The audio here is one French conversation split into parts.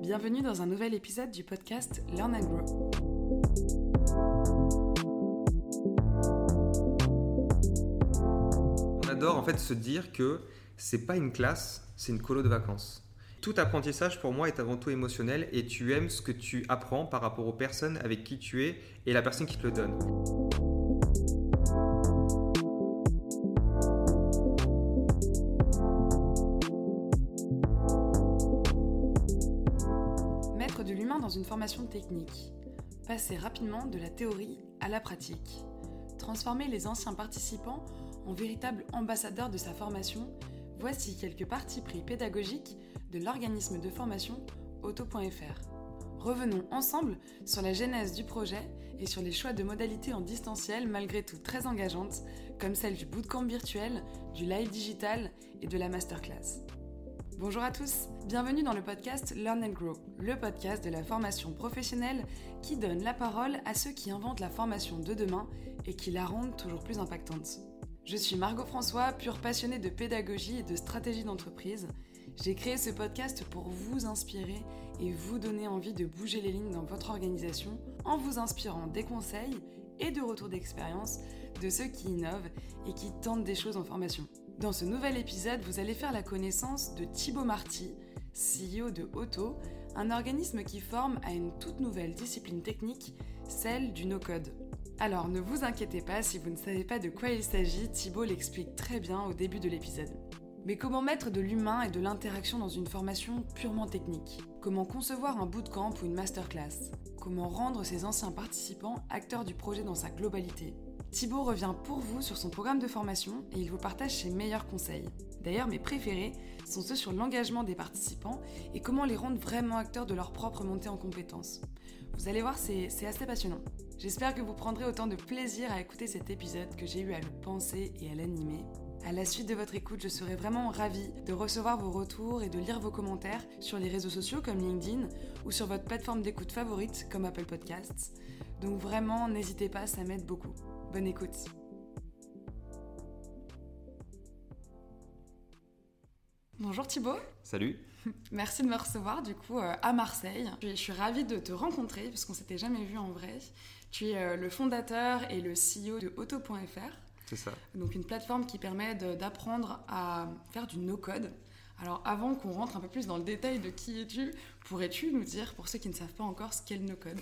Bienvenue dans un nouvel épisode du podcast Learn and Grow. On adore en fait se dire que c'est pas une classe, c'est une colo de vacances. Tout apprentissage pour moi est avant tout émotionnel et tu aimes ce que tu apprends par rapport aux personnes avec qui tu es et la personne qui te le donne. Passer rapidement de la théorie à la pratique. Transformer les anciens participants en véritables ambassadeurs de sa formation. Voici quelques parties pris pédagogiques de l'organisme de formation auto.fr. Revenons ensemble sur la genèse du projet et sur les choix de modalités en distanciel malgré tout très engageantes, comme celle du bootcamp virtuel, du live digital et de la masterclass. Bonjour à tous, bienvenue dans le podcast Learn and Grow, le podcast de la formation professionnelle qui donne la parole à ceux qui inventent la formation de demain et qui la rendent toujours plus impactante. Je suis Margot François, pure passionnée de pédagogie et de stratégie d'entreprise. J'ai créé ce podcast pour vous inspirer et vous donner envie de bouger les lignes dans votre organisation en vous inspirant des conseils et de retours d'expérience de ceux qui innovent et qui tentent des choses en formation. Dans ce nouvel épisode, vous allez faire la connaissance de Thibaut Marty, CEO de Auto, un organisme qui forme à une toute nouvelle discipline technique, celle du no-code. Alors ne vous inquiétez pas si vous ne savez pas de quoi il s'agit, Thibaut l'explique très bien au début de l'épisode. Mais comment mettre de l'humain et de l'interaction dans une formation purement technique? Comment concevoir un bootcamp ou une masterclass? Comment rendre ses anciens participants acteurs du projet dans sa globalité? Thibaut revient pour vous sur son programme de formation et il vous partage ses meilleurs conseils. D'ailleurs, mes préférés sont ceux sur l'engagement des participants et comment les rendre vraiment acteurs de leur propre montée en compétences. Vous allez voir, c'est assez passionnant. J'espère que vous prendrez autant de plaisir à écouter cet épisode que j'ai eu à le penser et à l'animer. À la suite de votre écoute, je serai vraiment ravie de recevoir vos retours et de lire vos commentaires sur les réseaux sociaux comme LinkedIn ou sur votre plateforme d'écoute favorite comme Apple Podcasts. Donc vraiment, n'hésitez pas, ça m'aide beaucoup. Bonne écoute. Bonjour Thibaut. Salut. Merci de me recevoir du coup euh, à Marseille. Je suis ravie de te rencontrer parce qu'on s'était jamais vu en vrai. Tu es euh, le fondateur et le CEO de Auto.fr. C'est ça. Donc une plateforme qui permet d'apprendre à faire du no-code. Alors avant qu'on rentre un peu plus dans le détail de qui es-tu, pourrais-tu nous dire, pour ceux qui ne savent pas encore, ce qu'est le no-code?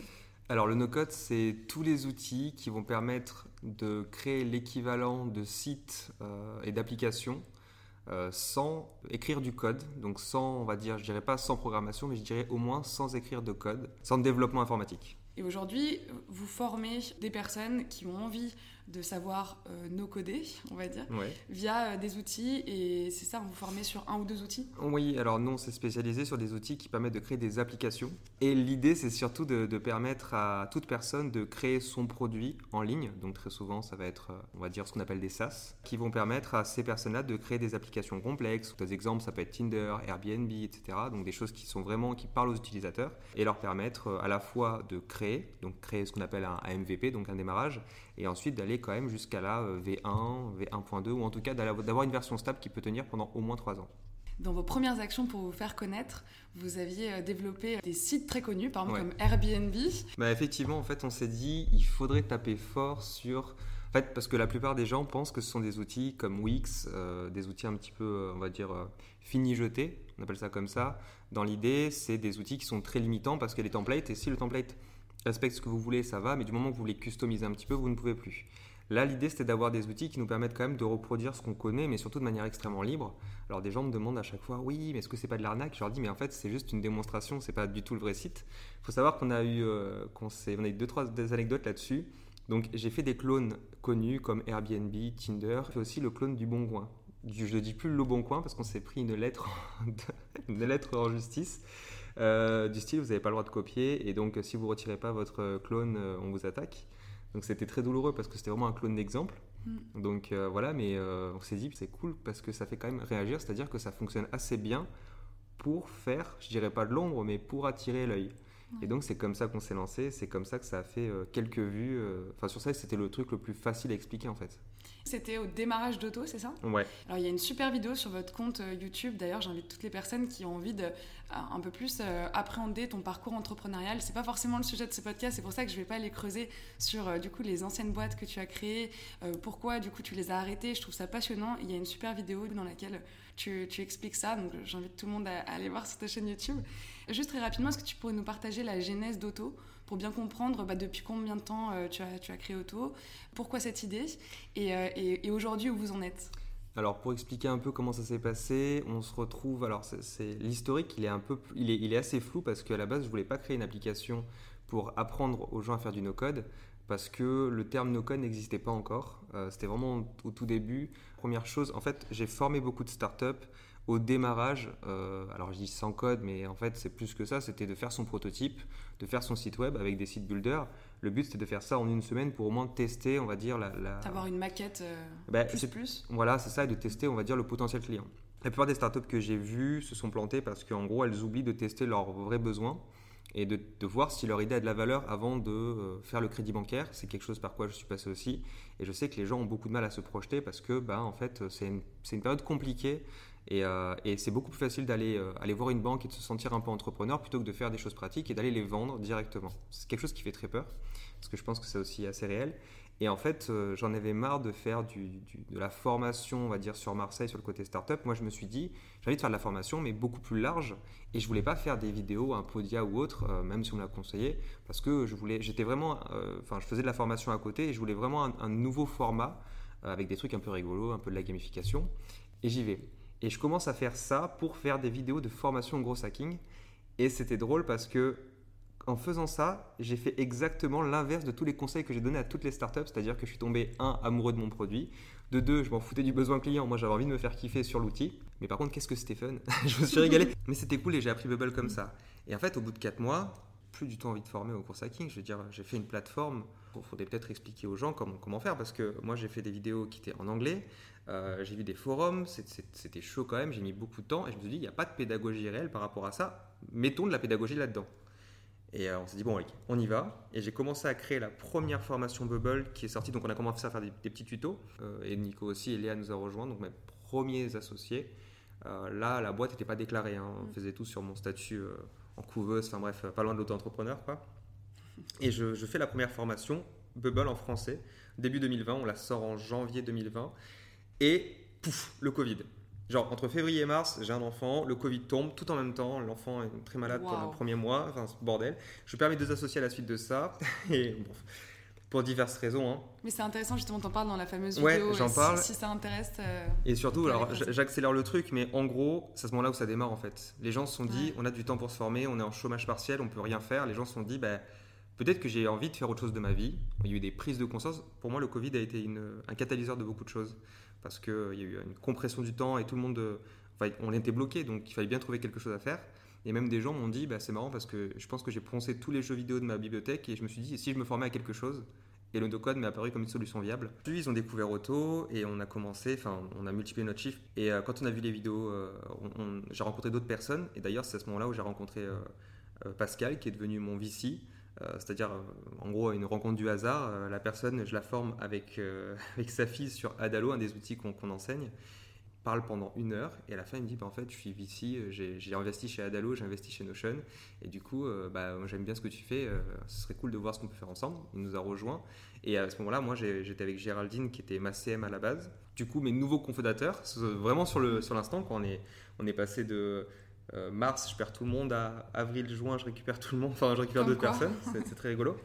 Alors le no-code, c'est tous les outils qui vont permettre de créer l'équivalent de sites euh, et d'applications euh, sans écrire du code, donc sans, on va dire, je dirais pas sans programmation, mais je dirais au moins sans écrire de code, sans développement informatique. Et aujourd'hui, vous formez des personnes qui ont envie de savoir euh, no coder, on va dire, via euh, des outils. Et c'est ça, vous formez sur un ou deux outils? Oui, alors nous, on s'est spécialisé sur des outils qui permettent de créer des applications. Et l'idée, c'est surtout de, permettre à toute personne de créer son produit en ligne. Donc très souvent, ça va être, euh, on va dire, ce qu'on appelle des SaaS, qui vont permettre à ces personnes-là de créer des applications complexes. Des exemples, ça peut être Tinder, Airbnb, etc. Donc des choses qui sont vraiment, qui parlent aux utilisateurs et leur permettre à la fois de créer, donc créer ce qu'on appelle un MVP, donc un démarrage, et ensuite d'aller quand même jusqu'à la V1, V1.2, ou en tout cas d'avoir une version stable qui peut tenir pendant au moins 3 ans. Dans vos premières actions pour vous faire connaître, vous aviez euh, développé des sites très connus, par exemple comme Airbnb. Bah effectivement, en fait, on s'est dit il faudrait taper fort sur. En fait, parce que la plupart des gens pensent que ce sont des outils comme Wix, euh, des outils un petit peu, euh, on va dire, fini jetés, on appelle ça comme ça. Dans l'idée, c'est des outils qui sont très limitants parce qu'il y a des templates, et si le template respecte ce que vous voulez, ça va, mais du moment que vous voulez customiser un petit peu, vous ne pouvez plus. Là, l'idée, c'était d'avoir des outils qui nous permettent quand même de reproduire ce qu'on connaît, mais surtout de manière extrêmement libre. Alors, des gens me demandent à chaque fois, oui, mais est-ce que c'est pas de l'arnaque? Je leur dis, mais en fait, c'est juste une démonstration, c'est pas du tout le vrai site. Il faut savoir qu'on a eu, euh, qu'on on a eu deux, trois anecdotes là-dessus. Donc, j'ai fait des clones connus comme Airbnb, Tinder, fait aussi le clone du Bon Coin. Je ne dis plus le Bon Coin parce qu'on s'est pris une lettre, une lettre en justice. Euh, du style, vous n'avez pas le droit de copier, et donc si vous retirez pas votre clone, euh, on vous attaque. Donc c'était très douloureux parce que c'était vraiment un clone d'exemple. Mm. Donc euh, voilà, mais on s'est dit c'est cool parce que ça fait quand même réagir, c'est-à-dire que ça fonctionne assez bien pour faire, je dirais pas de l'ombre, mais pour attirer l'œil. Et donc c'est comme ça qu'on s'est lancé, c'est comme ça que ça a fait quelques vues. Enfin sur ça, c'était le truc le plus facile à expliquer en fait. C'était au démarrage d'Auto, c'est ça Ouais. Alors il y a une super vidéo sur votre compte euh, YouTube. D'ailleurs, j'invite toutes les personnes qui ont envie de euh, un peu plus euh, appréhender ton parcours entrepreneurial. C'est pas forcément le sujet de ce podcast, c'est pour ça que je vais pas aller creuser sur euh, du coup les anciennes boîtes que tu as créées, euh, pourquoi du coup tu les as arrêtées. Je trouve ça passionnant. Il y a une super vidéo dans laquelle tu, tu expliques ça, donc j'invite tout le monde à, à aller voir sur ta chaîne YouTube. Juste très rapidement, est-ce que tu pourrais nous partager la genèse d'Auto? Pour bien comprendre bah, depuis combien de temps euh, tu, as, créé Auto, pourquoi cette idée? Et, euh, et, aujourd'hui où vous en êtes? Alors pour expliquer un peu comment ça s'est passé, on se retrouve. Alors c'est- l'historique, il est un peu, il est, il est assez flou parce qu'à la base je voulais pas créer une application pour apprendre aux gens à faire du no-code parce que le terme no-code n'existait pas encore. Euh, C'était vraiment au tout début. Première chose, en fait j'ai formé beaucoup de startups au démarrage. euh, alors je dis sans code, mais en fait c'est plus que ça. C'était de faire son prototype, de faire son site web avec des sites builders. Le but c'était de faire ça en une semaine pour au moins tester, on va dire la. la... D'avoir une maquette euh, Bah, plus plus voilà, c'est ça, et de tester, on va dire, le potentiel client. La plupart des startups que j'ai vues se sont plantées parce qu'en gros, elles oublient de tester leurs vrais besoins et de, de voir si leur idée a de la valeur avant de euh, faire le crédit bancaire. C'est quelque chose par quoi je suis passé aussi. Et je sais que les gens ont beaucoup de mal à se projeter parce que, bah, en fait, c'est une, c'est une période compliquée et, euh, et c'est beaucoup plus facile d'aller euh, aller voir une banque et de se sentir un peu entrepreneur plutôt que de faire des choses pratiques et d'aller les vendre directement. C'est quelque chose qui fait très peur parce que je pense que c'est aussi assez réel. Et en fait, euh, j'en avais marre de faire de la formation, on va dire, sur Marseille, sur le côté startup. Moi, je me suis dit, j'ai envie de faire de la formation, mais beaucoup plus large. Et je voulais pas faire des vidéos, un podia ou autre, même si on me l'a conseillé, parce que je voulais, j'étais vraiment, enfin, je faisais de la formation à côté et je voulais vraiment un, nouveau format avec des trucs un peu rigolos, un peu de la gamification. Et j'y vais. Et je commence à faire ça pour faire des vidéos de formation au gros hacking. Et c'était drôle parce que en faisant ça, j'ai fait exactement l'inverse de tous les conseils que j'ai donnés à toutes les startups, c'est-à-dire que je suis tombé, un, amoureux de mon produit, de deux, je m'en foutais du besoin client, moi j'avais envie de me faire kiffer sur l'outil, mais par contre, qu'est-ce que c'était fun? Je me suis régalé, mais c'était cool et j'ai appris Bubble comme ça. Et en fait, au bout de 4 mois, plus du tout envie de former au cours hacking, je veux dire, j'ai fait une plateforme, il faudrait peut-être expliquer aux gens comment faire, parce que moi j'ai fait des vidéos qui étaient en anglais, euh, j'ai vu des forums, c'était chaud quand même, j'ai mis beaucoup de temps, et je me suis dit, il n'y a pas de pédagogie réelle par rapport à ça, mettons de la pédagogie là-dedans. Et euh, on s'est dit, bon, on y va. Et j'ai commencé à créer la première formation Bubble qui est sortie. Donc, on a commencé à faire des, des petits tutos. Euh, et Nico aussi, et Léa nous a rejoints, donc mes premiers associés. Euh, là, la boîte n'était pas déclarée. hein. On faisait tout sur mon statut en couveuse, enfin bref, pas loin de l'auto-entrepreneur. quoi. Et je, je fais la première formation Bubble en français, début 2020. On la sort en janvier 2020. Et pouf, le Covid. Genre, entre février et mars, j'ai un enfant, le Covid tombe tout en même temps, l'enfant est très malade pendant le premier mois, enfin, bordel. Je perds mes deux associés à la suite de ça, et bon, pour diverses raisons. hein. Mais c'est intéressant, justement, t'en parles dans la fameuse Ouais, vidéo. j'en si- parle. Si, ça intéresse. euh, Et surtout, alors j'accélère le truc, mais en gros, c'est à ce moment-là où ça démarre en fait. Les gens se sont dit, Ouais. on a du temps pour se former, on est en chômage partiel, on peut rien faire. Les gens se sont dit, bah, peut-être que j'ai envie de faire autre chose de ma vie. Il y a eu des prises de conscience. Pour moi, le Covid a été une- un catalyseur de beaucoup de choses parce qu'il y a eu une compression du temps et tout le monde, euh, enfin, on était bloqué, donc il fallait bien trouver quelque chose à faire. Et même des gens m'ont dit, bah, c'est marrant parce que je pense que j'ai poncé tous les jeux vidéo de ma bibliothèque et je me suis dit, si je me formais à quelque chose et le no-code m'est apparu comme une solution viable. Puis ils ont découvert Auto et on a commencé, enfin on a multiplié notre chiffre. Et euh, quand on a vu les vidéos, euh, j'ai rencontré d'autres personnes. Et d'ailleurs c'est à ce moment-là où j'ai rencontré euh, euh, Pascal qui est devenu mon VC. Euh, C'est-à-dire euh, en gros une rencontre du hasard. Euh, la personne, je la forme avec, avec sa fille sur Adalo, un des outils qu'on qu'on enseigne parle pendant une heure et à la fin il me dit bah, en fait je suis euh, j'ai investi chez Adalo, j'ai investi chez Notion et du coup bah, j'aime bien ce que tu fais, ce serait cool de voir ce qu'on peut faire ensemble. Il nous a rejoints et à ce moment-là moi j'étais avec Géraldine qui était ma CM à la base. Du coup mes nouveaux cofondateurs, vraiment sur l'instant quand on est on est passé de euh, mars je perds tout le monde à avril juin je récupère tout le monde, enfin je récupère d'autres personnes, c'est très rigolo.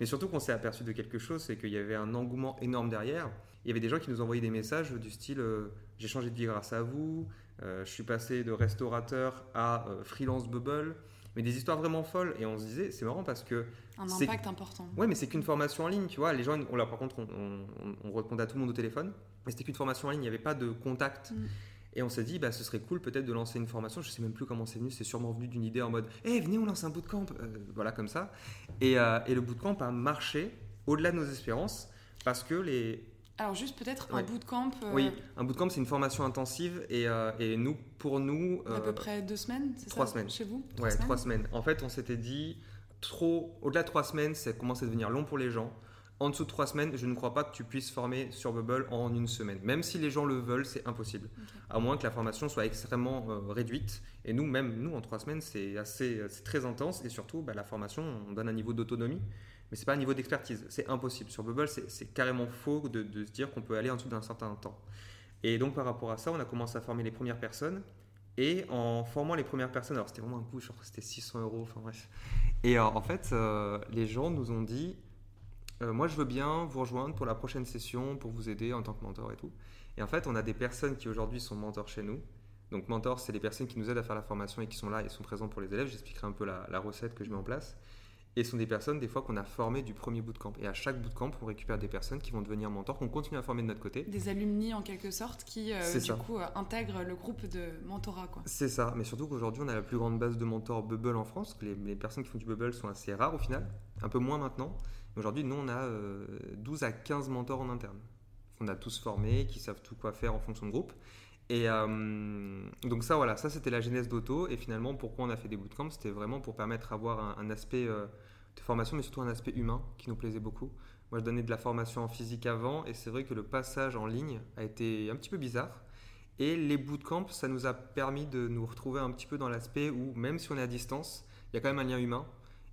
Mais surtout qu'on s'est aperçu de quelque chose, c'est qu'il y avait un engouement énorme derrière. Il y avait des gens qui nous envoyaient des messages du style euh, j'ai changé de vie grâce à vous, euh, je suis passé de restaurateur à freelance bubble, mais des histoires vraiment folles. Et on se disait c'est marrant parce que un impact important. ouais, mais c'est qu'une formation en ligne, tu vois. Les gens, on, là, par contre, on, on- on répondait à tout le monde au téléphone, mais c'était qu'une formation en ligne, il n'y avait pas de contact. Mm. Et on s'est dit, bah, ce serait cool peut-être de lancer une formation. Je sais même plus comment c'est venu. C'est sûrement venu d'une idée en mode, eh, venez, on lance un bootcamp. Euh, voilà, comme ça. Et, euh, et le bootcamp a marché au-delà de nos espérances parce que les. Alors, juste peut-être Ouais. un bootcamp euh, Oui, un bootcamp, c'est une formation intensive. Et, euh, et nous, pour nous. euh, peu près deux semaines, c'est ça trois semaines. Chez vous Ouais, trois semaines. En fait, on s'était dit, trop, au-delà de trois semaines, ça commence à devenir long pour les gens. En dessous de trois semaines, je ne crois pas que tu puisses former sur Bubble en une semaine. Même si les gens le veulent, c'est impossible. À moins que la formation soit extrêmement euh, réduite. Et nous, même nous, en trois semaines, c'est assez, c'est très intense. Et surtout, bah, la formation, on donne un niveau d'autonomie, mais c'est pas un niveau d'expertise. C'est impossible. Sur Bubble, c'est carrément faux de, de se dire qu'on peut aller en dessous d'un certain temps. Et donc, par rapport à ça, on a commencé à former les premières personnes. Et en formant les premières personnes, alors c'était vraiment un coût, je crois que c'était 600 euros, enfin bref. Et euh, en fait, euh, les gens nous ont dit euh, Moi, je veux bien vous rejoindre pour la prochaine session, pour vous aider en tant que mentor et tout. Et en fait, on a des personnes qui aujourd'hui sont mentors chez nous. Donc, mentors, c'est les personnes qui nous aident à faire la formation et qui sont là et sont présents pour les élèves. J'expliquerai un peu la, la recette que je mets en place. Et ce sont des personnes, des fois, qu'on a formées du premier bootcamp. Et à chaque bootcamp, on récupère des personnes qui vont devenir mentors, qu'on continue à former de notre côté. Des alumni, en quelque sorte, qui, euh, du coup, euh, intègrent le groupe de mentorat. C'est ça. Mais surtout qu'aujourd'hui, on a la plus grande base de mentors Bubble en France. Les, personnes qui font du Bubble sont assez rares, au final. Un peu moins maintenant. Aujourd'hui, nous, on a 12 euh, à 15 mentors en interne. On a tous formés, qui savent tout quoi faire en fonction de groupe. Et donc ça, voilà, ça c'était la genèse d'Auto. Et finalement, pourquoi on a fait des bootcamps C'était vraiment pour permettre d'avoir un, aspect de formation, mais surtout un aspect humain qui nous plaisait beaucoup. Moi, je donnais de la formation en physique avant, et c'est vrai que le passage en ligne a été un petit peu bizarre. Et les bootcamps, ça nous a permis de nous retrouver un petit peu dans l'aspect où, même si on est à distance, il y a quand même un lien humain.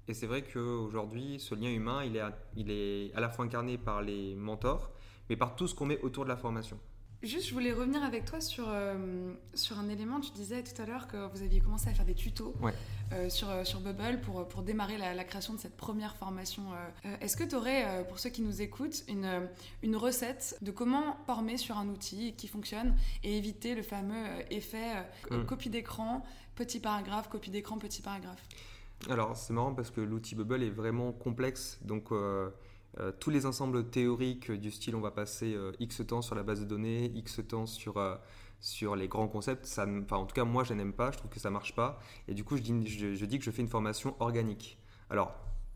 Et c'est vrai qu'aujourd'hui, ce lien humain, il est, il est à la fois incarné par les mentors, mais par tout ce qu'on met autour de la formation. Juste, je voulais revenir avec toi sur, euh, sur un élément. Tu disais tout à l'heure que vous aviez commencé à faire des tutos euh, sur, euh, sur Bubble pour, pour démarrer la, création de cette première formation. Est-ce que tu aurais, pour ceux qui nous écoutent, une, une recette de comment former sur un outil qui fonctionne et éviter le fameux effet mm. copie d'écran, petit paragraphe, copie d'écran, petit paragraphe? Alors, c'est marrant parce que l'outil Bubble est vraiment complexe. Donc euh, tous les ensembles théoriques du style on va passer euh, X temps sur la base de données, X temps sur, euh, sur les grands concepts, ça, en tout cas moi je n'aime pas, je trouve que ça marche pas. Et du coup je dis, je, dis que je fais une formation organique. Alors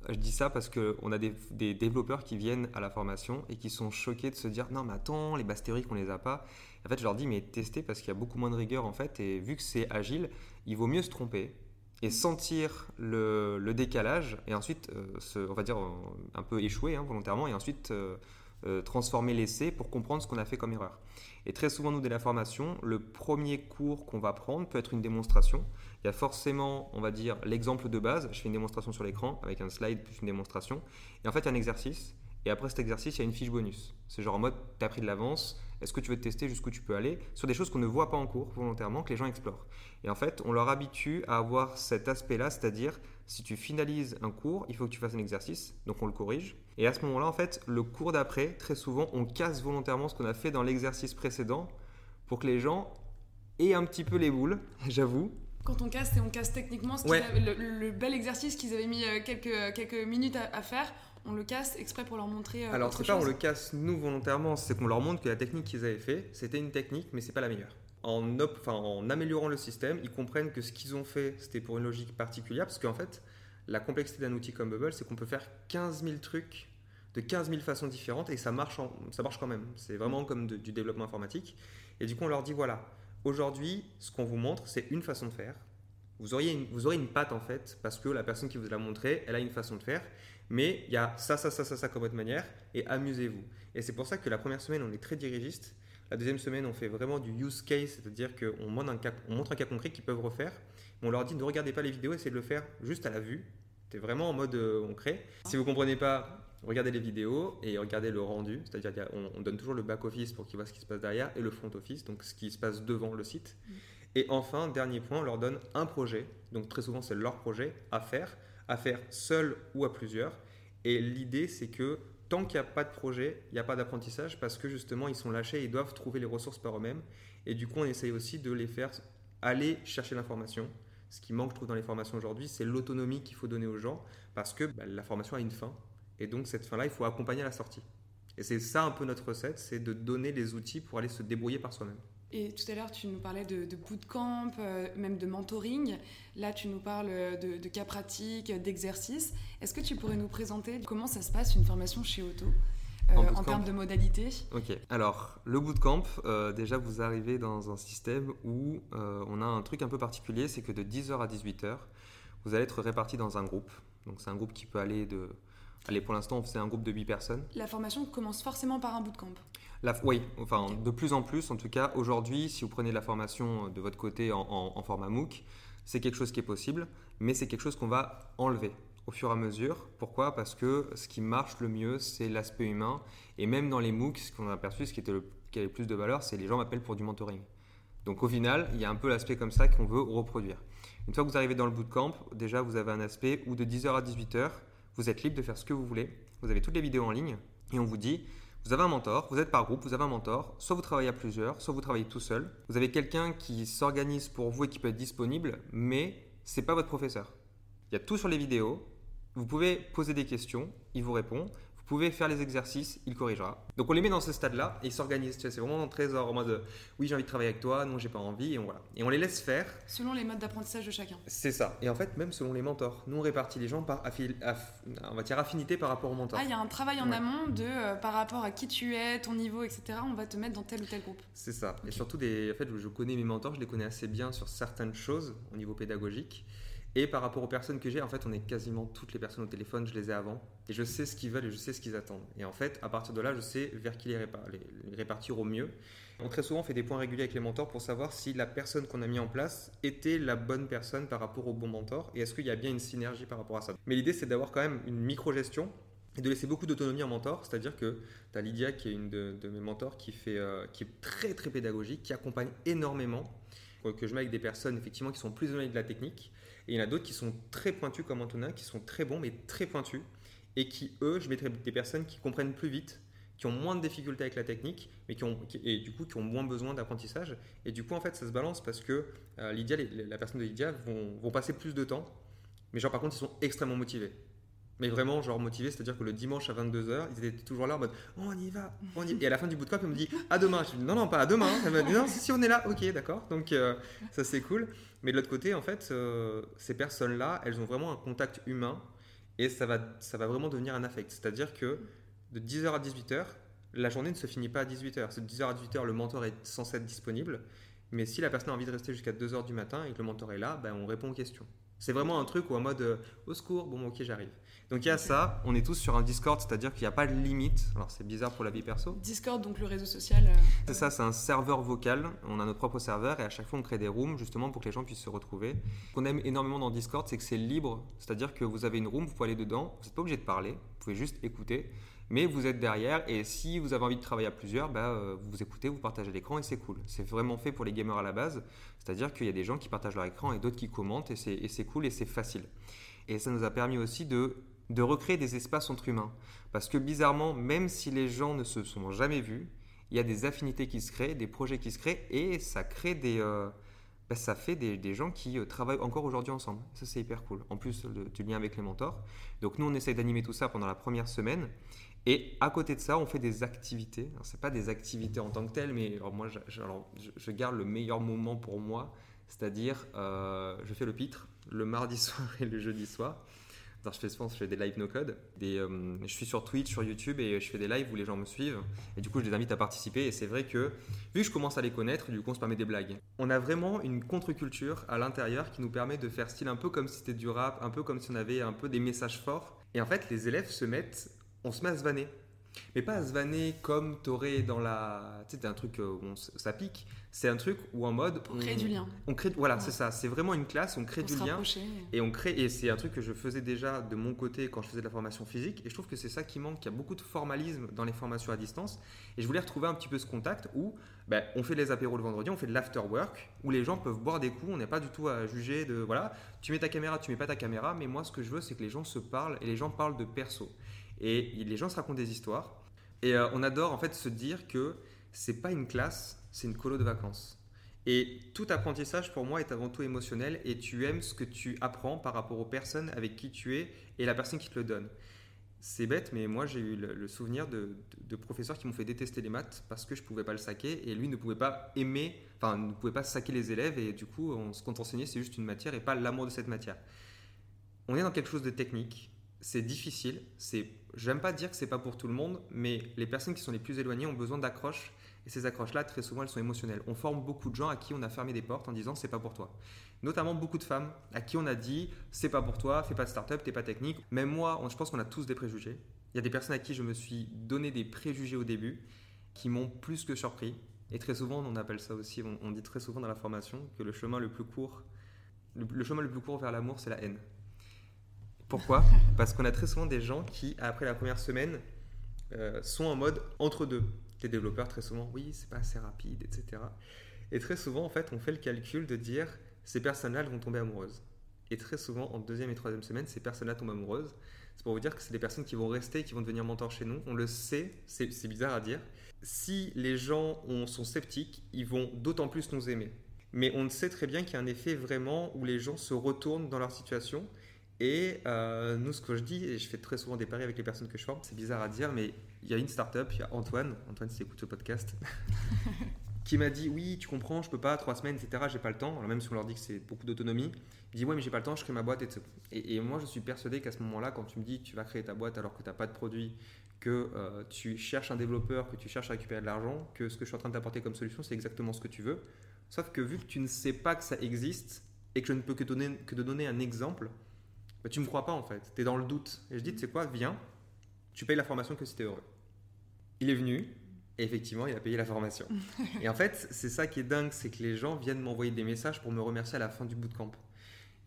je dis ça parce qu'on a des, des, développeurs qui viennent à la formation et qui sont choqués de se dire non mais attends, les bases théoriques on les a pas. En fait je leur dis mais testez parce qu'il y a beaucoup moins de rigueur en fait et vu que c'est agile, il vaut mieux se tromper et sentir le, décalage et ensuite, euh, on va dire, un peu échouer hein, volontairement et ensuite euh, euh, transformer l'essai pour comprendre ce qu'on a fait comme erreur. Et très souvent, nous, dès la formation, le premier cours qu'on va prendre peut être une démonstration. Il y a forcément, on va dire, l'exemple de base. Je fais une démonstration sur l'écran avec un slide plus une démonstration. Et en fait, il y a un exercice. Et après cet exercice, il y a une fiche bonus. C'est genre en mode, tu as pris de l'avance, est-ce que tu veux tester jusqu'où tu peux aller sur des choses qu'on ne voit pas en cours volontairement, que les gens explorent. Et en fait, on leur habitue à avoir cet aspect-là, c'est-à-dire si tu finalises un cours, il faut que tu fasses un exercice, donc on le corrige. Et à ce moment-là, en fait, le cours d'après, très souvent, on casse volontairement ce qu'on a fait dans l'exercice précédent pour que les gens aient un petit peu les boules, j'avoue, quand on casse, on casse techniquement ce le, bel exercice qu'ils avaient mis euh, quelques, quelques minutes à, faire on le casse exprès pour leur montrer. Euh, Alors, c'est pas on le casse nous volontairement, c'est qu'on leur montre que la technique qu'ils avaient fait, c'était une technique, mais c'est pas la meilleure. En, en améliorant le système, ils comprennent que ce qu'ils ont fait, c'était pour une logique particulière, parce qu'en fait, la complexité d'un outil comme Bubble, c'est qu'on peut faire 15 000 trucs de 15 000 façons différentes et ça marche, ça marche quand même. C'est vraiment comme du développement informatique. Et du coup, on leur dit voilà, aujourd'hui, ce qu'on vous montre, c'est une façon de faire. Vous, auriez une, vous aurez une patte en fait, parce que la personne qui vous l'a montré, elle a une façon de faire mais il y a ça, ça, ça, ça, ça comme autre manière, et amusez-vous. Et c'est pour ça que la première semaine, on est très dirigiste. La deuxième semaine, on fait vraiment du use case, c'est-à-dire qu'on montre, un cas, on montre un cas concret qu'ils peuvent refaire. On leur dit ne regardez pas les vidéos, essayez de le faire juste à la vue. C'est vraiment en mode euh, on crée. Si vous ne comprenez pas, regardez les vidéos et regardez le rendu, c'est-à-dire on, on, donne toujours le back-office pour qu'ils voient ce qui se passe derrière et le front-office, donc ce qui se passe devant le site. Mm. Et enfin, dernier point, on leur donne un projet, donc très souvent c'est leur projet à faire à faire seul ou à plusieurs. Et l'idée, c'est que tant qu'il n'y a pas de projet, il n'y a pas d'apprentissage parce que justement, ils sont lâchés, ils doivent trouver les ressources par eux-mêmes. Et du coup, on essaye aussi de les faire aller chercher l'information. Ce qui manque, je trouve, dans les formations aujourd'hui, c'est l'autonomie qu'il faut donner aux gens parce que bah, la formation a une fin. Et donc, cette fin-là, il faut accompagner la sortie. Et c'est ça un peu notre recette, c'est de donner les outils pour aller se débrouiller par soi-même. Et tout à l'heure, tu nous parlais de, de bootcamp, euh, même de mentoring. Là, tu nous parles de, cas pratiques, d'exercices. Est-ce que tu pourrais nous présenter comment ça se passe une formation chez Auto euh, en, termes de modalités Ok. Alors, le bootcamp, euh, déjà, vous arrivez dans un système où on a un truc un peu particulier, c'est que de 10h à 18h, vous allez être répartis dans un groupe. Donc, c'est un groupe qui peut aller de Allez, pour l'instant, c'est un groupe de 8 personnes. La formation commence forcément par un bootcamp. Oui, enfin, de plus en plus, en tout cas, aujourd'hui, si vous prenez la formation de votre côté en, format MOOC, c'est quelque chose qui est possible, mais c'est quelque chose qu'on va enlever au fur et à mesure. Pourquoi? Parce que ce qui marche le mieux, c'est l'aspect humain. Et même dans les MOOC, ce qu'on a aperçu, ce qui, était le, qui avait le plus de valeur, c'est les gens m'appellent pour du mentoring. Donc au final, il y a un peu l'aspect comme ça qu'on veut reproduire. Une fois que vous arrivez dans le bootcamp, déjà vous avez un aspect où de 10h à 18h, vous êtes libre de faire ce que vous voulez. Vous avez toutes les vidéos en ligne et on vous dit vous avez un mentor, vous êtes par groupe, vous avez un mentor, soit vous travaillez à plusieurs, soit vous travaillez tout seul. Vous avez quelqu'un qui s'organise pour vous et qui peut être disponible, mais c'est pas votre professeur. Il y a tout sur les vidéos. Vous pouvez poser des questions, il vous répond pouvez faire les exercices, il corrigera. Donc on les met dans ce stade-là et ils s'organisent. c'est vraiment un trésor en mode oui, j'ai envie de travailler avec toi, non, j'ai pas envie, et on, voilà. Et on les laisse faire. Selon les modes d'apprentissage de chacun. C'est ça. Et en fait, même selon les mentors. Nous, on répartit les gens par on va dire affinité par rapport au mentor. Ah, il y a un travail en amont de euh, par rapport à qui tu es, ton niveau, etc. On va te mettre dans tel ou tel groupe. C'est ça. Et surtout, des... en fait, je connais mes mentors, je les connais assez bien sur certaines choses au niveau pédagogique. Et par rapport aux personnes que j'ai, en fait, on est quasiment toutes les personnes au téléphone, je les ai avant. Et je sais ce qu'ils veulent et je sais ce qu'ils attendent. Et en fait, à partir de là, je sais vers qui les, répartir au mieux. On très souvent fait des points réguliers avec les mentors pour savoir si la personne qu'on a mis en place était la bonne personne par rapport au bon mentor et est-ce qu'il y a bien une synergie par rapport à ça. Mais l'idée, c'est d'avoir quand même une micro-gestion et de laisser beaucoup d'autonomie en mentor, c'est-à-dire que tu as Lydia qui est une de, mes mentors qui, fait, euh, qui est très très pédagogique, qui accompagne énormément, que je mets avec des personnes effectivement qui sont plus éloignées de la technique et il y en a d'autres qui sont très pointus comme Antonin, qui sont très bons, mais très pointus. Et qui, eux, je mettrais des personnes qui comprennent plus vite, qui ont moins de difficultés avec la technique, mais qui ont, et du coup qui ont moins besoin d'apprentissage. Et du coup, en fait, ça se balance parce que euh, Lydia, la personne de Lydia vont, vont, passer plus de temps, mais genre par contre, ils sont extrêmement motivés. Mais vraiment, genre motivés, c'est-à-dire que le dimanche à 22h, ils étaient toujours là en mode oh, on y va, on y va. Et à la fin du bootcamp, ils me dit à demain. Je dis non, non, pas à demain. Elle m'a dit non, si on est là, ok, d'accord. Donc euh, ça, c'est cool. Mais de l'autre côté, en fait, euh, ces personnes-là, elles ont vraiment un contact humain et ça va, ça va vraiment devenir un affect. C'est-à-dire que de 10h à 18h, la journée ne se finit pas à 18h. C'est de 10h à 18h, le mentor est censé être disponible. Mais si la personne a envie de rester jusqu'à 2h du matin et que le mentor est là, ben, on répond aux questions. C'est vraiment un truc où en mode euh, au secours, bon, ok, j'arrive. Donc il y a ça, on est tous sur un Discord, c'est-à-dire qu'il n'y a pas de limite. Alors c'est bizarre pour la vie perso. Discord, donc le réseau social. Euh, c'est ça, c'est un serveur vocal. On a notre propre serveur et à chaque fois on crée des rooms justement pour que les gens puissent se retrouver. Ce qu'on aime énormément dans Discord, c'est que c'est libre, c'est-à-dire que vous avez une room, vous pouvez aller dedans, vous n'êtes pas obligé de parler, vous pouvez juste écouter. Mais vous êtes derrière et si vous avez envie de travailler à plusieurs, bah, euh, vous écoutez, vous partagez l'écran et c'est cool. C'est vraiment fait pour les gamers à la base, c'est-à-dire qu'il y a des gens qui partagent leur écran et d'autres qui commentent et c'est cool et c'est facile. Et ça nous a permis aussi de recréer des espaces entre humains. Parce que bizarrement, même si les gens ne se sont jamais vus, il y a des affinités qui se créent, des projets qui se créent, et ça crée des, euh, bah, ça fait des, gens qui euh, travaillent encore aujourd'hui ensemble. Ça, c'est hyper cool. En plus du lien avec les mentors. Donc nous, on essaye d'animer tout ça pendant la première semaine. Et à côté de ça, on fait des activités. Ce pas des activités en tant que telles, mais moi, je, garde le meilleur moment pour moi. C'est-à-dire, euh, je fais le pitre le mardi soir et le jeudi soir je fais, je fais des live no code. Euh, je suis sur Twitch, sur YouTube et je fais des lives où les gens me suivent. Et du coup, je les invite à participer. Et c'est vrai que, vu que je commence à les connaître, du coup, on se permet des blagues. On a vraiment une contre-culture à l'intérieur qui nous permet de faire style un peu comme si c'était du rap, un peu comme si on avait un peu des messages forts. Et en fait, les élèves se mettent, on se met à se vanner. Mais pas à se vanner comme t'aurais dans la. Tu sais, un truc où ça pique. C'est un truc où en mode. On, crée du lien. On crée, voilà, c'est ça. C'est vraiment une classe, on crée du lien. Et on crée. Et c'est un truc que je faisais déjà de mon côté quand je faisais de la formation physique. Et je trouve que c'est ça qui manque. Il y a beaucoup de formalisme dans les formations à distance. Et je voulais retrouver un petit peu ce contact où ben, on fait les apéros le vendredi, on fait de l'after work, où les gens peuvent boire des coups. On n'est pas du tout à juger de. Voilà, tu mets ta caméra, tu mets pas ta caméra. Mais moi, ce que je veux, c'est que les gens se parlent et les gens parlent de perso. Et les gens se racontent des histoires. Et euh, on adore en fait se dire que c'est pas une classe, c'est une colo de vacances. Et tout apprentissage pour moi est avant tout émotionnel et tu aimes ce que tu apprends par rapport aux personnes avec qui tu es et la personne qui te le donne. C'est bête, mais moi j'ai eu le, souvenir de, professeurs qui m'ont fait détester les maths parce que je ne pouvais pas le saquer et lui ne pouvait pas aimer, enfin ne pouvait pas saquer les élèves et du coup ce qu'on t'enseignait c'est juste une matière et pas l'amour de cette matière. On est dans quelque chose de technique, c'est difficile, c'est j'aime pas dire que c'est pas pour tout le monde, mais les personnes qui sont les plus éloignées ont besoin d'accroche Et ces accroches-là, très souvent, elles sont émotionnelles. On forme beaucoup de gens à qui on a fermé des portes en disant c'est pas pour toi. Notamment beaucoup de femmes à qui on a dit c'est pas pour toi, fais pas de start-up, t'es pas technique. Même moi, je pense qu'on a tous des préjugés. Il y a des personnes à qui je me suis donné des préjugés au début qui m'ont plus que surpris. Et très souvent, on appelle ça aussi, on, dit très souvent dans la formation que le chemin le plus court, le, chemin le plus court vers l'amour, c'est la haine. Pourquoi? Parce qu'on a très souvent des gens qui, après la première semaine, euh, sont en mode entre deux. Les développeurs, très souvent, oui, c'est pas assez rapide, etc. Et très souvent, en fait, on fait le calcul de dire ces personnes-là, vont tomber amoureuses. Et très souvent, en deuxième et troisième semaine, ces personnes-là tombent amoureuses. C'est pour vous dire que c'est des personnes qui vont rester, qui vont devenir mentors chez nous. On le sait, c'est bizarre à dire. Si les gens sont sceptiques, ils vont d'autant plus nous aimer. Mais on sait très bien qu'il y a un effet vraiment où les gens se retournent dans leur situation. Et euh, nous, ce que je dis, et je fais très souvent des paris avec les personnes que je forme, c'est bizarre à dire, mais il y a une startup, il y a Antoine, Antoine si tu écoutes ce podcast, qui m'a dit oui, tu comprends, je peux pas, trois semaines, etc. J'ai pas le temps. Alors même si on leur dit que c'est beaucoup d'autonomie, il dit ouais, mais j'ai pas le temps, je crée ma boîte, etc. Et, moi, je suis persuadé qu'à ce moment-là, quand tu me dis tu vas créer ta boîte alors que tu n'as pas de produit, que euh, tu cherches un développeur, que tu cherches à récupérer de l'argent, que ce que je suis en train de t'apporter comme solution, c'est exactement ce que tu veux. Sauf que vu que tu ne sais pas que ça existe et que je ne peux que, donner, que te donner un exemple, bah, tu me crois pas en fait. Tu es dans le doute. Et je dis, tu sais quoi, viens, tu payes la formation que si tu es heureux. Il est venu, et effectivement, il a payé la formation. et en fait, c'est ça qui est dingue, c'est que les gens viennent m'envoyer des messages pour me remercier à la fin du bootcamp.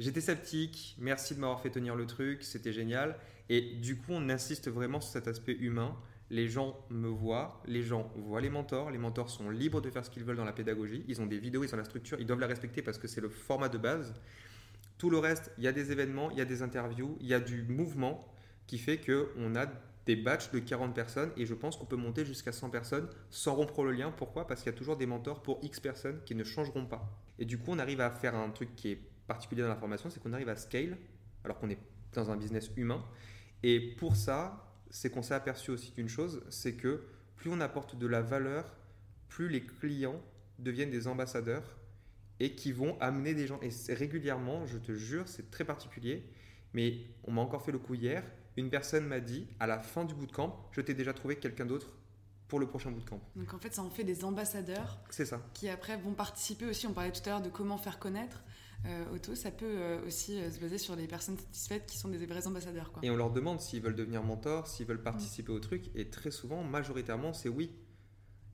J'étais sceptique, merci de m'avoir fait tenir le truc, c'était génial. Et du coup, on insiste vraiment sur cet aspect humain. Les gens me voient, les gens voient les mentors, les mentors sont libres de faire ce qu'ils veulent dans la pédagogie, ils ont des vidéos, ils ont la structure, ils doivent la respecter parce que c'est le format de base. Tout le reste, il y a des événements, il y a des interviews, il y a du mouvement qui fait qu'on a des batchs de 40 personnes et je pense qu'on peut monter jusqu'à 100 personnes sans rompre le lien. Pourquoi? Parce qu'il y a toujours des mentors pour X personnes qui ne changeront pas. Et du coup, on arrive à faire un truc qui est particulier dans la formation, c'est qu'on arrive à scale alors qu'on est dans un business humain. Et pour ça, c'est qu'on s'est aperçu aussi d'une chose, c'est que plus on apporte de la valeur, plus les clients deviennent des ambassadeurs et qui vont amener des gens. Et régulièrement, je te jure, c'est très particulier, mais on m'a encore fait le coup hier. Une personne m'a dit, à la fin du bootcamp, je t'ai déjà trouvé quelqu'un d'autre pour le prochain bootcamp. Donc en fait, ça en fait des ambassadeurs. C'est ça. Qui après vont participer aussi. On parlait tout à l'heure de comment faire connaître. Euh, auto, ça peut euh, aussi euh, se baser sur des personnes satisfaites qui sont des vrais ambassadeurs. Quoi. Et on leur demande s'ils veulent devenir mentors, s'ils veulent participer au truc, et très souvent, majoritairement, c'est oui.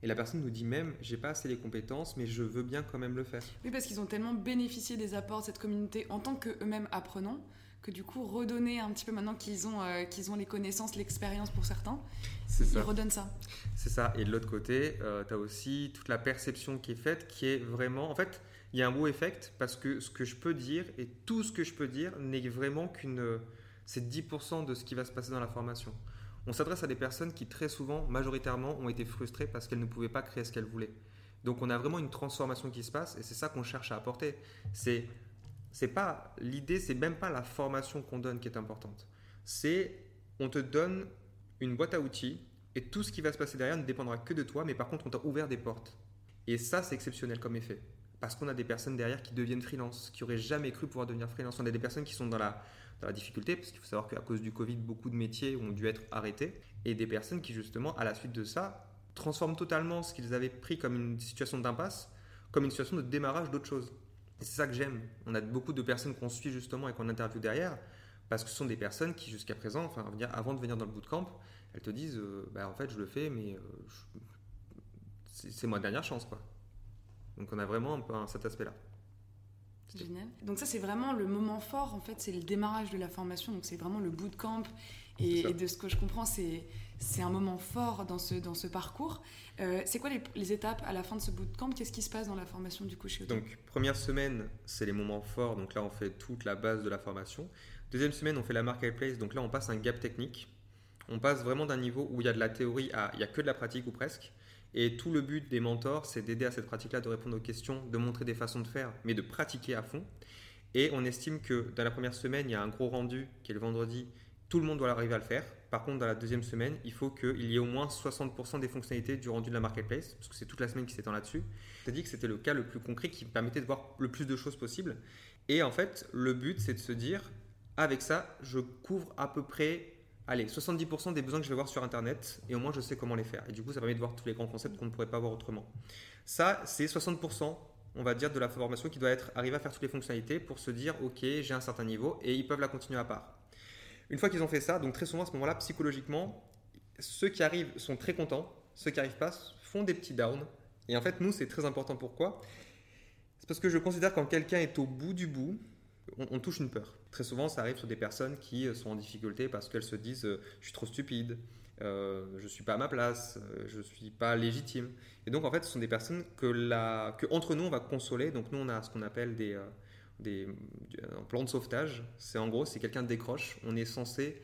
Et la personne nous dit même, j'ai pas assez les compétences, mais je veux bien quand même le faire. Oui, parce qu'ils ont tellement bénéficié des apports de cette communauté en tant qu'eux-mêmes apprenants, que du coup, redonner un petit peu maintenant qu'ils ont, euh, qu'ils ont les connaissances, l'expérience pour certains, ils ça. redonnent ça. C'est ça. Et de l'autre côté, euh, tu as aussi toute la perception qui est faite, qui est vraiment. En fait, il y a un beau effect parce que ce que je peux dire et tout ce que je peux dire n'est vraiment qu'une. C'est 10% de ce qui va se passer dans la formation. On s'adresse à des personnes qui très souvent, majoritairement, ont été frustrées parce qu'elles ne pouvaient pas créer ce qu'elles voulaient. Donc on a vraiment une transformation qui se passe et c'est ça qu'on cherche à apporter. C'est c'est pas l'idée, c'est même pas la formation qu'on donne qui est importante. C'est on te donne une boîte à outils et tout ce qui va se passer derrière ne dépendra que de toi, mais par contre on t'a ouvert des portes. Et ça c'est exceptionnel comme effet parce qu'on a des personnes derrière qui deviennent freelance, qui auraient jamais cru pouvoir devenir freelance. On a des personnes qui sont dans la la difficulté, parce qu'il faut savoir qu'à cause du Covid, beaucoup de métiers ont dû être arrêtés, et des personnes qui justement, à la suite de ça, transforment totalement ce qu'ils avaient pris comme une situation d'impasse, comme une situation de démarrage d'autre chose. Et c'est ça que j'aime. On a beaucoup de personnes qu'on suit justement et qu'on interviewe derrière, parce que ce sont des personnes qui jusqu'à présent, enfin avant de venir dans le bootcamp, elles te disent, euh, bah, en fait je le fais, mais euh, c'est ma dernière chance quoi. Donc on a vraiment un peu cet aspect-là. Génial. Donc ça c'est vraiment le moment fort en fait, c'est le démarrage de la formation, donc c'est vraiment le bootcamp et, et de ce que je comprends c'est c'est un moment fort dans ce, dans ce parcours. Euh, c'est quoi les, étapes à la fin de ce bootcamp? Qu'est-ce qui se passe dans la formation du coup chez Donc première semaine c'est les moments forts, donc là on fait toute la base de la formation. Deuxième semaine on fait la marketplace, donc là on passe un gap technique. On passe vraiment d'un niveau où il y a de la théorie à il y a que de la pratique ou presque. Et tout le but des mentors, c'est d'aider à cette pratique-là, de répondre aux questions, de montrer des façons de faire, mais de pratiquer à fond. Et on estime que dans la première semaine, il y a un gros rendu qui est le vendredi. Tout le monde doit arriver à le faire. Par contre, dans la deuxième semaine, il faut qu'il y ait au moins 60% des fonctionnalités du rendu de la marketplace, parce que c'est toute la semaine qui s'étend là-dessus. as dit que c'était le cas le plus concret qui permettait de voir le plus de choses possible. Et en fait, le but, c'est de se dire, avec ça, je couvre à peu près allez, 70% des besoins que je vais voir sur Internet, et au moins je sais comment les faire. Et du coup, ça permet de voir tous les grands concepts qu'on ne pourrait pas voir autrement. Ça, c'est 60%, on va dire, de la formation qui doit être arriver à faire toutes les fonctionnalités pour se dire, ok, j'ai un certain niveau, et ils peuvent la continuer à part. Une fois qu'ils ont fait ça, donc très souvent à ce moment-là, psychologiquement, ceux qui arrivent sont très contents, ceux qui n'arrivent pas font des petits downs. Et en fait, nous, c'est très important. Pourquoi? C'est parce que je considère quand quelqu'un est au bout du bout, on, touche une peur. Très souvent, ça arrive sur des personnes qui euh, sont en difficulté parce qu'elles se disent euh, je suis trop stupide, euh, je suis pas à ma place, je ne suis pas légitime. Et donc, en fait, ce sont des personnes que, la, que entre nous, on va consoler. Donc, nous, on a ce qu'on appelle des, des, un plan de sauvetage. C'est en gros, si quelqu'un décroche, on est censé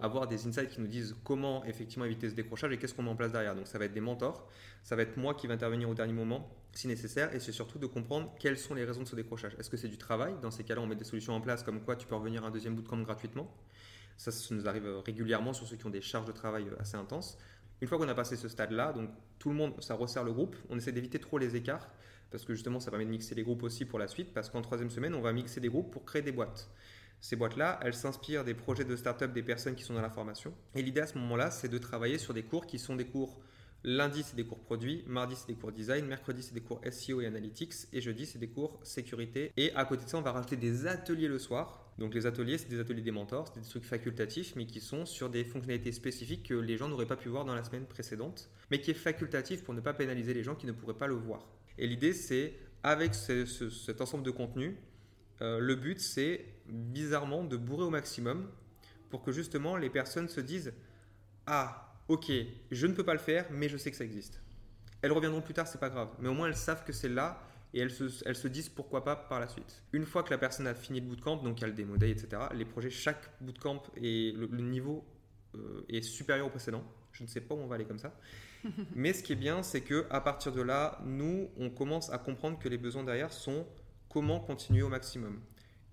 avoir des insights qui nous disent comment effectivement éviter ce décrochage et qu'est-ce qu'on met en place derrière. Donc ça va être des mentors, ça va être moi qui vais intervenir au dernier moment si nécessaire, et c'est surtout de comprendre quelles sont les raisons de ce décrochage. Est-ce que c'est du travail? Dans ces cas-là, on met des solutions en place comme quoi tu peux revenir à un deuxième bootcamp gratuitement. Ça, ça nous arrive régulièrement sur ceux qui ont des charges de travail assez intenses. Une fois qu'on a passé ce stade-là, donc tout le monde, ça resserre le groupe. On essaie d'éviter trop les écarts parce que justement, ça permet de mixer les groupes aussi pour la suite. Parce qu'en troisième semaine, on va mixer des groupes pour créer des boîtes. Ces boîtes-là, elles s'inspirent des projets de start-up des personnes qui sont dans la formation. Et l'idée à ce moment-là, c'est de travailler sur des cours qui sont des cours Lundi, c'est des cours produits. Mardi, c'est des cours design. Mercredi, c'est des cours SEO et analytics. Et jeudi, c'est des cours sécurité. Et à côté de ça, on va rajouter des ateliers le soir. Donc les ateliers, c'est des ateliers des mentors, c'est des trucs facultatifs, mais qui sont sur des fonctionnalités spécifiques que les gens n'auraient pas pu voir dans la semaine précédente, mais qui est facultatif pour ne pas pénaliser les gens qui ne pourraient pas le voir. Et l'idée, c'est, avec cet ensemble de contenus, euh, le but, c'est bizarrement de bourrer au maximum pour que justement les personnes se disent Ah, ok, je ne peux pas le faire, mais je sais que ça existe. Elles reviendront plus tard, c'est pas grave. Mais au moins elles savent que c'est là et elles se, disent pourquoi pas par la suite. Une fois que la personne a fini le bootcamp, donc il y a le démo day, etc., les projets, chaque bootcamp et le, niveau euh, est supérieur au précédent. Je ne sais pas où on va aller comme ça. Mais ce qui est bien, c'est que à partir de là, nous, on commence à comprendre que les besoins derrière sont comment continuer au maximum.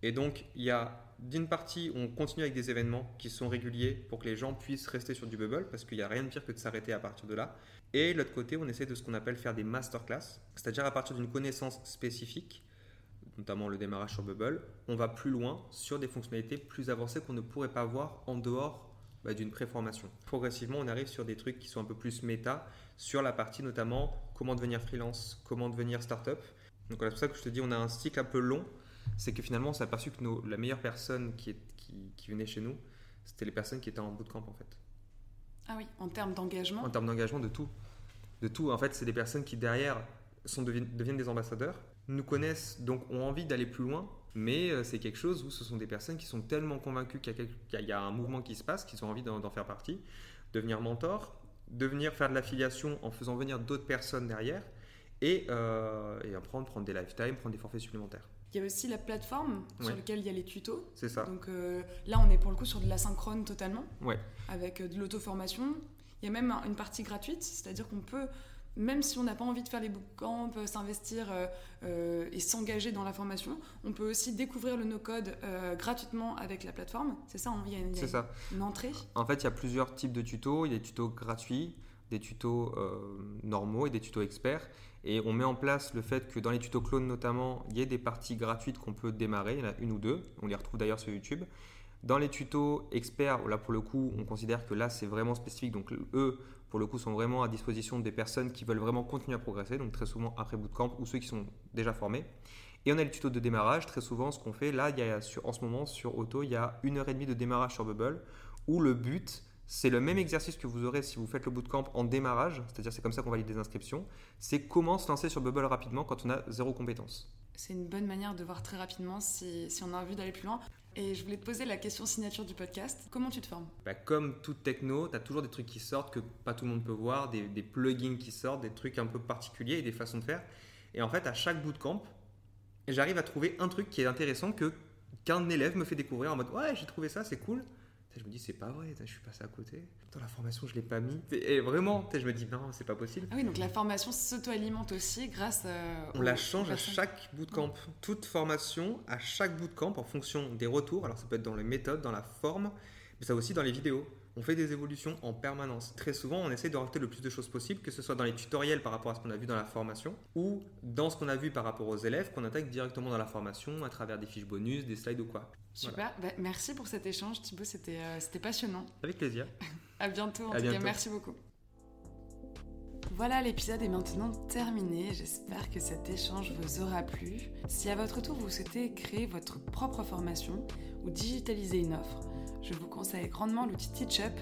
Et donc, il y a d'une partie, on continue avec des événements qui sont réguliers pour que les gens puissent rester sur du bubble, parce qu'il n'y a rien de pire que de s'arrêter à partir de là. Et de l'autre côté, on essaie de ce qu'on appelle faire des masterclass, c'est-à-dire à partir d'une connaissance spécifique, notamment le démarrage sur Bubble, on va plus loin sur des fonctionnalités plus avancées qu'on ne pourrait pas voir en dehors bah, d'une préformation. Progressivement, on arrive sur des trucs qui sont un peu plus méta, sur la partie notamment comment devenir freelance, comment devenir startup. Donc c'est pour ça que je te dis, on a un cycle un peu long c'est que finalement on s'est aperçu que la meilleure personne qui, qui, venait chez nous, c'était les personnes qui étaient en bootcamp en fait. Ah oui, en termes d'engagement En termes d'engagement, de tout. De tout. En fait, c'est des personnes qui derrière sont, deviennent, des ambassadeurs, nous connaissent, donc ont envie d'aller plus loin, mais euh, c'est quelque chose où ce sont des personnes qui sont tellement convaincues qu'il y, a un mouvement qui se passe, qu'ils ont envie d'en faire partie, devenir mentor, devenir faire de l'affiliation en faisant venir d'autres personnes derrière, et, euh, et apprendre, prendre des lifetime, prendre des forfaits supplémentaires. Il y a aussi la plateforme sur laquelle il y a les tutos. C'est ça. Donc euh, là, on est pour le coup sur de la synchrone totalement. Ouais. Avec euh, de l'auto-formation. Il y a même une partie gratuite, c'est-à-dire qu'on peut, même si on n'a pas envie de faire les bootcamps, euh, s'investir et s'engager dans la formation, on peut aussi découvrir le no-code gratuitement avec la plateforme. C'est ça, hein, il y a, une, ça. une entrée. En fait, il y a plusieurs types de tutos. Il y a des tutos gratuits, des tutos normaux et des tutos experts. Et on met en place le fait que dans les tutos clones notamment, il y ait des parties gratuites qu'on peut démarrer, il y en a une ou deux, on les retrouve d'ailleurs sur YouTube. Dans les tutos experts, là pour le coup, on considère que là c'est vraiment spécifique, donc eux pour le coup sont vraiment à disposition des personnes qui veulent vraiment continuer à progresser, donc très souvent après bootcamp ou ceux qui sont déjà formés. Et on a les tutos de démarrage, très souvent ce qu'on fait, là il y a en ce moment sur Auto, il y a une heure et demie de démarrage sur Bubble, où le but c'est le même exercice que vous aurez si vous faites le bootcamp en démarrage, c'est-à-dire c'est comme ça qu'on valide les inscriptions. C'est comment se lancer sur Bubble rapidement quand on a zéro compétence. C'est une bonne manière de voir très rapidement si, on a envie d'aller plus loin. Et je voulais te poser la question signature du podcast. Comment tu te formes? Bah, Comme toute techno, tu as toujours des trucs qui sortent que pas tout le monde peut voir, des, des, plugins qui sortent, des trucs un peu particuliers et des façons de faire. Et en fait, à chaque bootcamp, j'arrive à trouver un truc qui est intéressant que qu'un élève me fait découvrir en mode ouais j'ai trouvé ça c'est cool je me dis, c'est pas vrai, je suis passé à côté. Dans la formation, je l'ai pas mis. Et vraiment, je me dis, non, c'est pas possible. Ah oui, donc la formation s'auto-alimente aussi grâce euh, On la change à chaque bootcamp. Toute formation, à chaque bootcamp, en fonction des retours. Alors, ça peut être dans les méthodes, dans la forme, mais ça aussi dans les vidéos. On fait des évolutions en permanence. Très souvent, on essaie de rajouter le plus de choses possible, que ce soit dans les tutoriels par rapport à ce qu'on a vu dans la formation, ou dans ce qu'on a vu par rapport aux élèves, qu'on attaque directement dans la formation à travers des fiches bonus, des slides ou quoi. Super, bah, merci pour cet échange Thibaut, c'était euh, passionnant. Avec plaisir. à bientôt, en tout cas, merci beaucoup. Voilà, l'épisode est maintenant terminé. J'espère que cet échange vous aura plu. Si à votre tour vous souhaitez créer votre propre formation ou digitaliser une offre, je vous conseille grandement l'outil TeachUp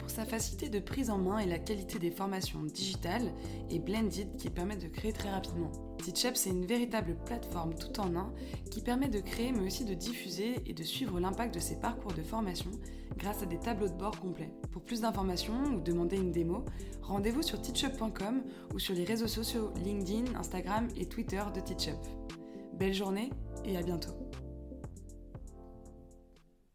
pour sa facilité de prise en main et la qualité des formations digitales et blended qui permettent de créer très rapidement. TeachUp, c'est une véritable plateforme tout en un qui permet de créer mais aussi de diffuser et de suivre l'impact de ses parcours de formation grâce à des tableaux de bord complets. Pour plus d'informations ou demander une démo, rendez-vous sur teachup.com ou sur les réseaux sociaux LinkedIn, Instagram et Twitter de TeachUp. Belle journée et à bientôt